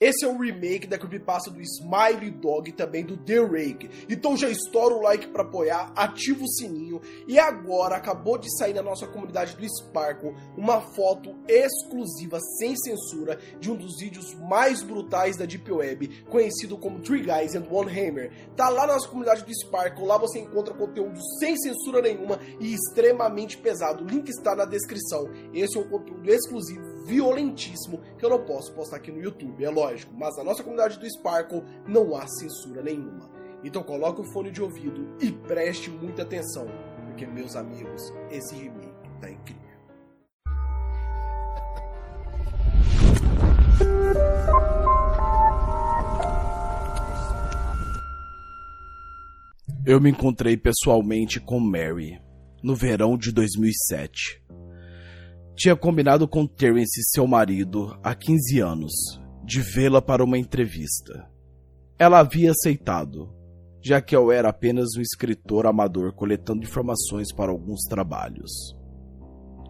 Esse é um remake da creepypasta do Smiley Dog também do The Rake. Então já estoura o like para apoiar, ativa o sininho e agora acabou de sair na nossa comunidade do Sparkle uma foto exclusiva sem censura de um dos vídeos mais brutais da Deep Web, conhecido como Three Guys and One Hammer. Tá lá na nossa comunidade do Sparkle, lá você encontra conteúdo sem censura nenhuma e extremamente pesado. O link está na descrição. Esse é um conteúdo exclusivo violentíssimo que eu não posso postar aqui no YouTube, é lógico, mas na nossa comunidade do Sparkle não há censura nenhuma. Então coloque o fone de ouvido e preste muita atenção, porque meus amigos, esse remake tá incrível. Eu me encontrei pessoalmente com Mary no verão de 2007 tinha combinado com Terence, seu marido, há 15 anos, de vê-la para uma entrevista. Ela havia aceitado, já que eu era apenas um escritor amador coletando informações para alguns trabalhos.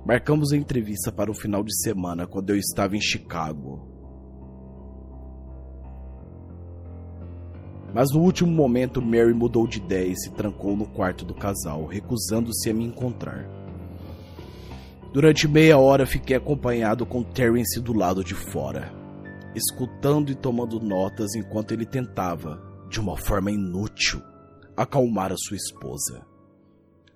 Marcamos a entrevista para o final de semana quando eu estava em Chicago. Mas no último momento, Mary mudou de ideia e se trancou no quarto do casal, recusando-se a me encontrar. Durante meia hora fiquei acompanhado com Terence do lado de fora, escutando e tomando notas enquanto ele tentava, de uma forma inútil, acalmar a sua esposa.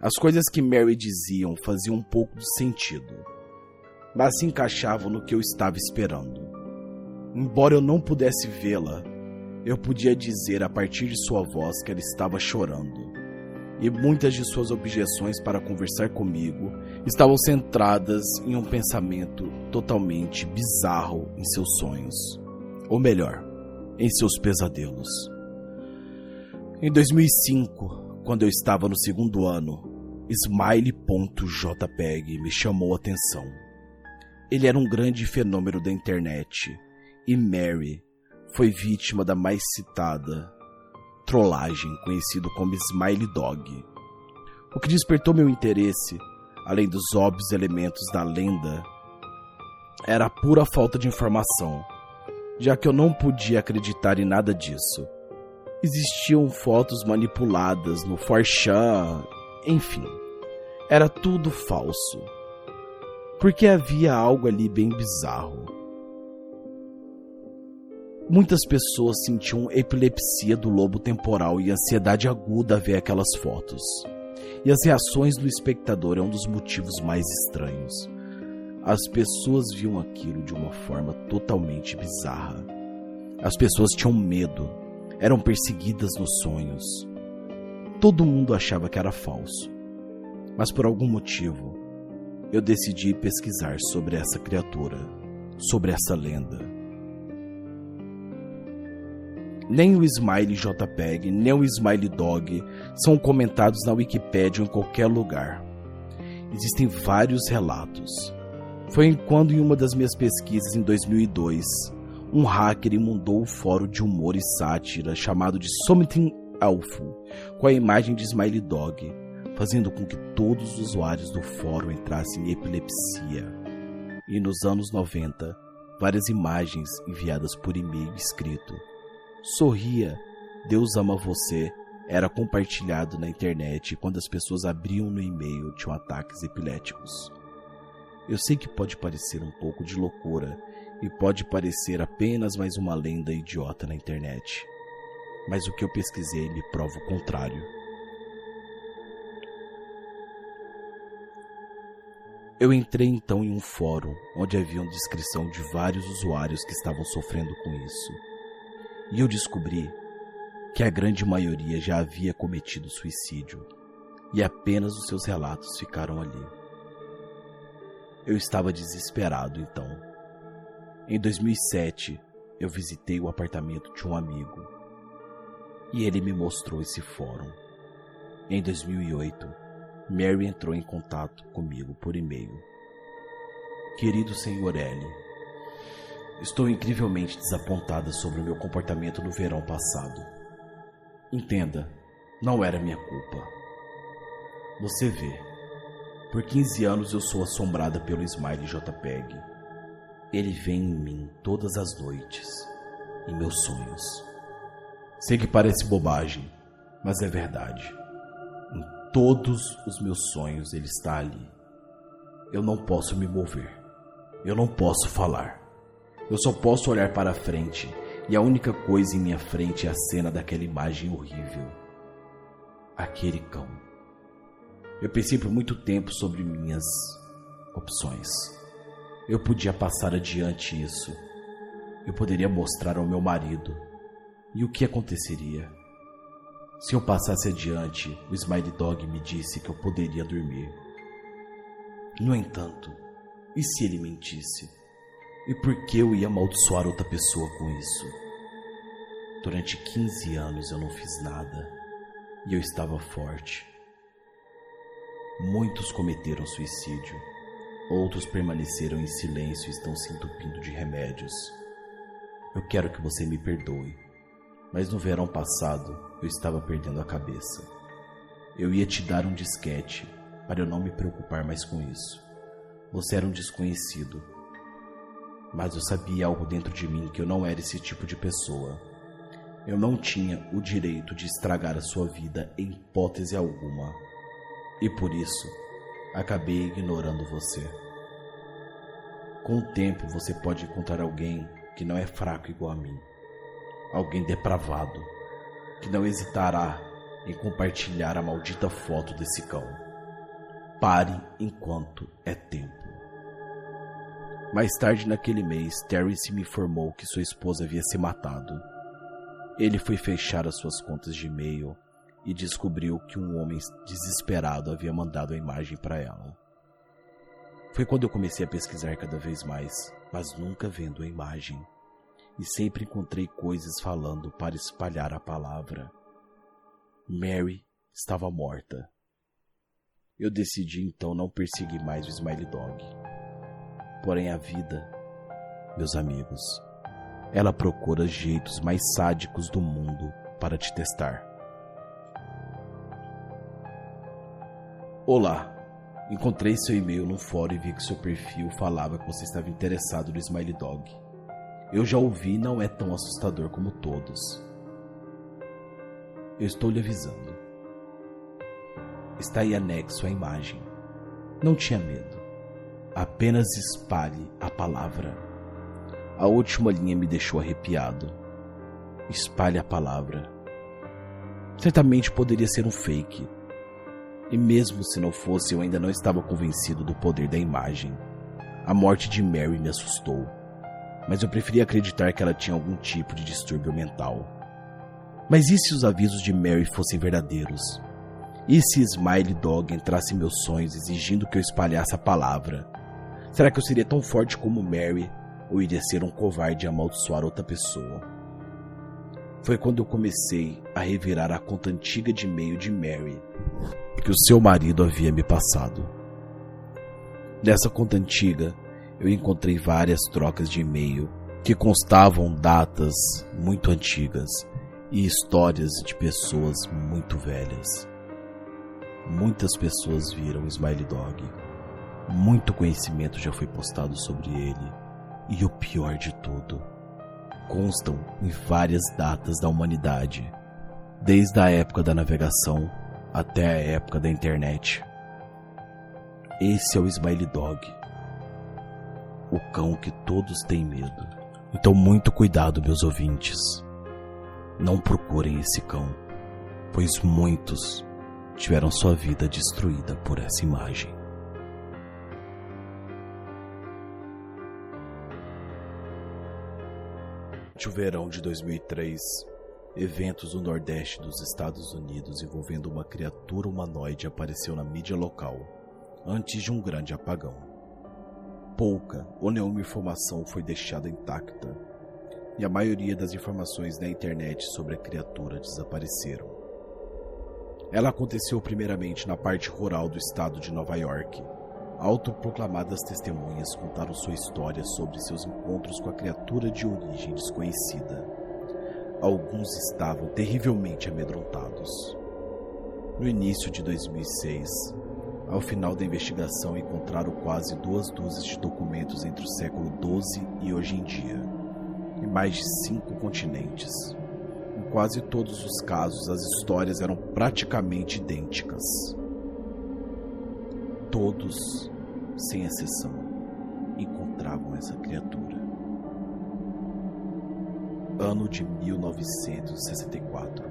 As coisas que Mary diziam faziam um pouco de sentido, mas se encaixavam no que eu estava esperando. Embora eu não pudesse vê-la, eu podia dizer a partir de sua voz que ela estava chorando e muitas de suas objeções para conversar comigo estavam centradas em um pensamento totalmente bizarro em seus sonhos, ou melhor, em seus pesadelos. Em 2005, quando eu estava no segundo ano, Smiley.jpg me chamou a atenção. Ele era um grande fenômeno da internet e Mary foi vítima da mais citada trollagem conhecido como Smiley Dog. O que despertou meu interesse, além dos óbvios elementos da lenda, era a pura falta de informação, já que eu não podia acreditar em nada disso. Existiam fotos manipuladas no Forchan, enfim, era tudo falso. Porque havia algo ali bem bizarro. Muitas pessoas sentiam epilepsia do lobo temporal e ansiedade aguda a ver aquelas fotos. E as reações do espectador é um dos motivos mais estranhos. As pessoas viam aquilo de uma forma totalmente bizarra. As pessoas tinham medo, eram perseguidas nos sonhos. Todo mundo achava que era falso. Mas por algum motivo, eu decidi pesquisar sobre essa criatura, sobre essa lenda. Nem o Smiley JPEG, nem o Smiley Dog são comentados na Wikipedia ou em qualquer lugar. Existem vários relatos. Foi quando, em uma das minhas pesquisas em 2002, um hacker imundou o fórum de humor e sátira chamado de Something Awful com a imagem de Smiley Dog, fazendo com que todos os usuários do fórum entrassem em epilepsia. E nos anos 90, várias imagens enviadas por e-mail escrito Sorria, Deus ama você era compartilhado na internet quando as pessoas abriam no e-mail tinham ataques epiléticos. Eu sei que pode parecer um pouco de loucura e pode parecer apenas mais uma lenda idiota na internet, mas o que eu pesquisei me prova o contrário. Eu entrei então em um fórum onde havia uma descrição de vários usuários que estavam sofrendo com isso e eu descobri que a grande maioria já havia cometido suicídio e apenas os seus relatos ficaram ali. Eu estava desesperado então. Em 2007, eu visitei o apartamento de um amigo e ele me mostrou esse fórum. Em 2008, Mary entrou em contato comigo por e-mail. Querido Senhor L, Estou incrivelmente desapontada sobre o meu comportamento no verão passado. Entenda, não era minha culpa. Você vê, por 15 anos eu sou assombrada pelo Smiley JPEG. Ele vem em mim todas as noites, em meus sonhos. Sei que parece bobagem, mas é verdade. Em todos os meus sonhos ele está ali. Eu não posso me mover. Eu não posso falar. Eu só posso olhar para frente e a única coisa em minha frente é a cena daquela imagem horrível. Aquele cão. Eu pensei por muito tempo sobre minhas opções. Eu podia passar adiante isso. Eu poderia mostrar ao meu marido. E o que aconteceria? Se eu passasse adiante, o Smiley Dog me disse que eu poderia dormir. No entanto, e se ele mentisse? E por que eu ia amaldiçoar outra pessoa com isso? Durante 15 anos eu não fiz nada e eu estava forte. Muitos cometeram suicídio, outros permaneceram em silêncio e estão se entupindo de remédios. Eu quero que você me perdoe, mas no verão passado eu estava perdendo a cabeça. Eu ia te dar um disquete para eu não me preocupar mais com isso. Você era um desconhecido, mas eu sabia algo dentro de mim que eu não era esse tipo de pessoa. Eu não tinha o direito de estragar a sua vida em hipótese alguma. E por isso, acabei ignorando você. Com o tempo, você pode encontrar alguém que não é fraco igual a mim. Alguém depravado, que não hesitará em compartilhar a maldita foto desse cão. Pare enquanto é tempo. Mais tarde naquele mês, Terence me informou que sua esposa havia se matado. Ele foi fechar as suas contas de e-mail e descobriu que um homem desesperado havia mandado a imagem para ela. Foi quando eu comecei a pesquisar cada vez mais, mas nunca vendo a imagem. E sempre encontrei coisas falando para espalhar a palavra. Mary estava morta. Eu decidi então não perseguir mais o Smiley Dog. Porém, a vida, meus amigos, ela procura jeitos mais sádicos do mundo para te testar. Olá, encontrei seu e-mail no fórum e vi que seu perfil falava que você estava interessado no Smiley Dog. Eu já ouvi não é tão assustador como todos. Eu estou lhe avisando. Está aí anexo a imagem. Não tinha medo. Apenas espalhe a palavra. A última linha me deixou arrepiado. Espalhe a palavra. Certamente poderia ser um fake. E mesmo se não fosse, eu ainda não estava convencido do poder da imagem. A morte de Mary me assustou, mas eu preferia acreditar que ela tinha algum tipo de distúrbio mental. Mas e se os avisos de Mary fossem verdadeiros? E se Smiley Dog entrasse em meus sonhos exigindo que eu espalhasse a palavra? Será que eu seria tão forte como Mary ou iria ser um covarde e amaldiçoar outra pessoa? Foi quando eu comecei a revirar a conta antiga de e-mail de Mary que o seu marido havia me passado. Nessa conta antiga, eu encontrei várias trocas de e-mail que constavam datas muito antigas e histórias de pessoas muito velhas. Muitas pessoas viram Smiley Dog muito conhecimento já foi postado sobre ele. E o pior de tudo, constam em várias datas da humanidade, desde a época da navegação até a época da internet. Esse é o Smiley Dog, o cão que todos têm medo. Então, muito cuidado, meus ouvintes. Não procurem esse cão, pois muitos tiveram sua vida destruída por essa imagem. Durante o verão de 2003, eventos no Nordeste dos Estados Unidos envolvendo uma criatura humanoide apareceu na mídia local, antes de um grande apagão. Pouca ou nenhuma informação foi deixada intacta, e a maioria das informações na internet sobre a criatura desapareceram. Ela aconteceu primeiramente na parte rural do estado de Nova York, Autoproclamadas testemunhas contaram sua história sobre seus encontros com a criatura de origem desconhecida. Alguns estavam terrivelmente amedrontados. No início de 2006, ao final da investigação, encontraram quase duas dúzias de documentos entre o século XII e hoje em dia. E mais de cinco continentes. Em quase todos os casos, as histórias eram praticamente idênticas. Todos, sem exceção, encontravam essa criatura. Ano de 1964.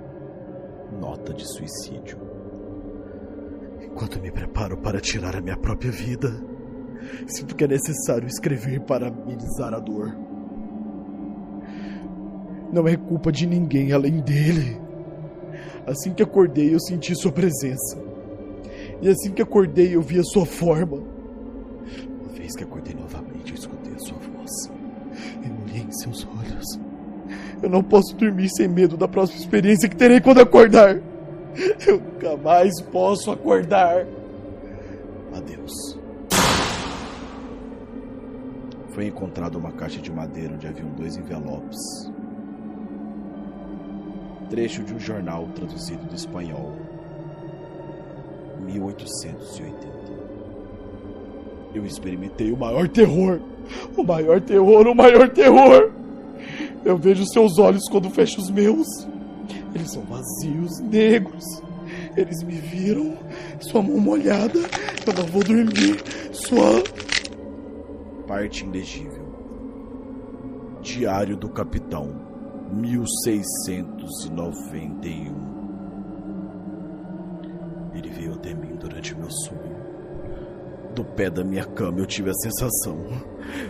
Nota de suicídio. Enquanto me preparo para tirar a minha própria vida, sinto que é necessário escrever para amenizar a dor. Não é culpa de ninguém além dele. Assim que acordei, eu senti sua presença. E assim que acordei, eu vi a sua forma. Uma vez que acordei novamente, eu escutei a sua voz. Eu olhei em seus olhos. Eu não posso dormir sem medo da próxima experiência que terei quando acordar. Eu nunca mais posso acordar. Adeus. Foi encontrada uma caixa de madeira onde haviam dois envelopes. Trecho de um jornal traduzido do espanhol. 1880. Eu experimentei o maior terror. O maior terror, o maior terror. Eu vejo seus olhos quando fecho os meus. Eles são vazios, negros. Eles me viram. Sua mão molhada. Eu não vou dormir. Sua. Parte ilegível. Diário do Capitão, 1691. Ele veio até mim durante meu sonho. Do pé da minha cama eu tive a sensação.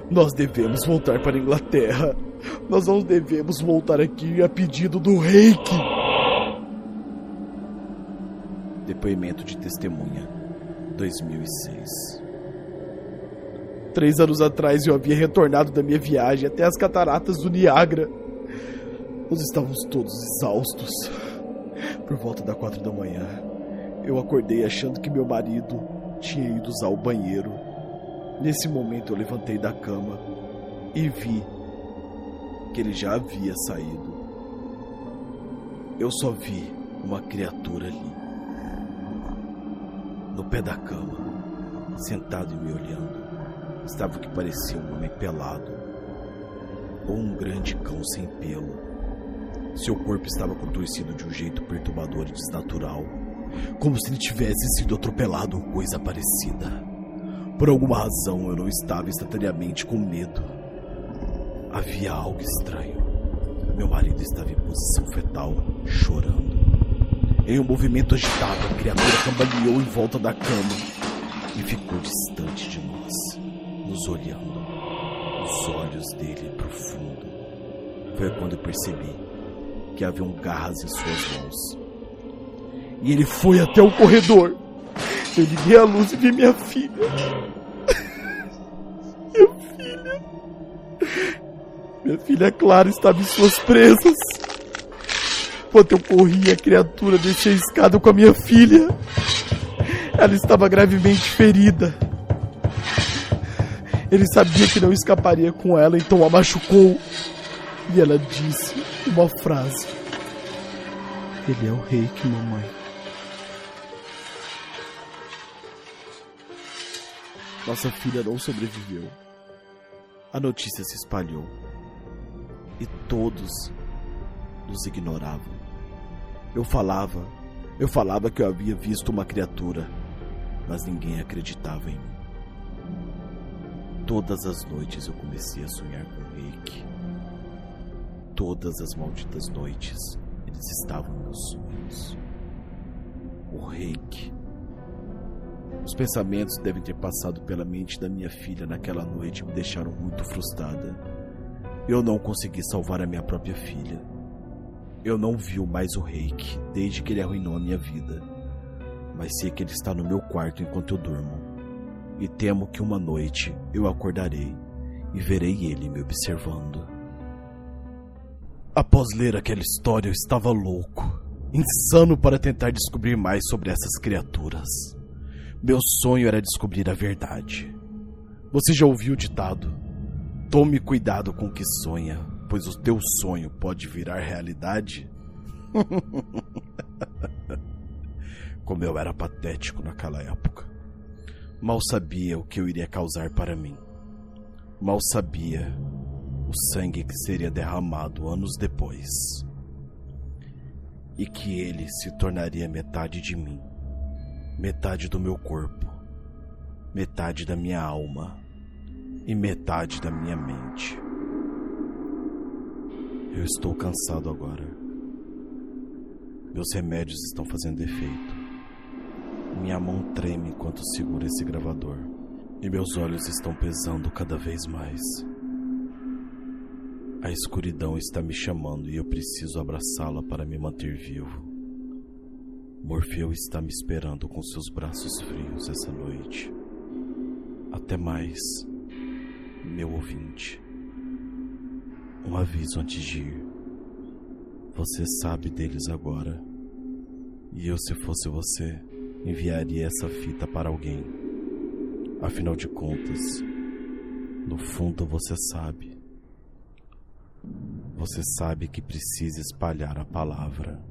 Nós devemos voltar para a Inglaterra. Nós não devemos voltar aqui a pedido do reiki. Depoimento de testemunha, 2006. Três anos atrás eu havia retornado da minha viagem até as cataratas do Niágara. Nós estávamos todos exaustos. Por volta da quatro da manhã, eu acordei achando que meu marido tinha ido usar o banheiro. Nesse momento eu levantei da cama e vi que ele já havia saído. Eu só vi uma criatura ali, no pé da cama, sentado e me olhando. Estava o que parecia um homem pelado, ou um grande cão sem pelo. Seu corpo estava contorcido de um jeito perturbador e desnatural, como se ele tivesse sido atropelado ou coisa parecida. Por alguma razão eu não estava instantaneamente com medo. Havia algo estranho. Meu marido estava em posição fetal, chorando. Em um movimento agitado, a criatura cambaleou em volta da cama e ficou distante de nós, nos olhando. Os olhos dele profundo. Foi quando eu percebi que haviam garras em suas mãos. E ele foi até o corredor. Eu liguei a luz e vi minha filha. Minha filha. Minha filha Clara estava em suas presas. Enquanto eu corria, a criatura descia a escada com a minha filha. Ela estava gravemente ferida. Ele sabia que não escaparia com ela, então a machucou. E ela disse uma frase: Ele é o rei que mamãe. Nossa filha não sobreviveu. A notícia se espalhou. E todos nos ignoravam. Eu falava, eu falava que eu havia visto uma criatura, mas ninguém acreditava em mim. Todas as noites eu comecei a sonhar com Reiki. Todas as malditas noites eles estavam meus sonhos. O Reiki. Os pensamentos devem ter passado pela mente da minha filha naquela noite e me deixaram muito frustrada. Eu não consegui salvar a minha própria filha. Eu não vi mais o Reiki desde que ele arruinou a minha vida. Mas sei que ele está no meu quarto enquanto eu durmo. E temo que uma noite eu acordarei e verei ele me observando. Após ler aquela história, eu estava louco, insano para tentar descobrir mais sobre essas criaturas. Meu sonho era descobrir a verdade. Você já ouviu o ditado? Tome cuidado com o que sonha, pois o teu sonho pode virar realidade. Como eu era patético naquela época. Mal sabia o que eu iria causar para mim. Mal sabia o sangue que seria derramado anos depois. E que ele se tornaria metade de mim, metade do meu corpo, metade da minha alma e metade da minha mente. Eu estou cansado agora. Meus remédios estão fazendo efeito. Minha mão treme enquanto seguro esse gravador. E meus olhos estão pesando cada vez mais. A escuridão está me chamando e eu preciso abraçá-la para me manter vivo. Morfeu está me esperando com seus braços frios essa noite. Até mais, meu ouvinte. Um aviso antes de ir. Você sabe deles agora. E eu, se fosse você, enviaria essa fita para alguém. Afinal de contas, no fundo você sabe. Você sabe que precisa espalhar a palavra.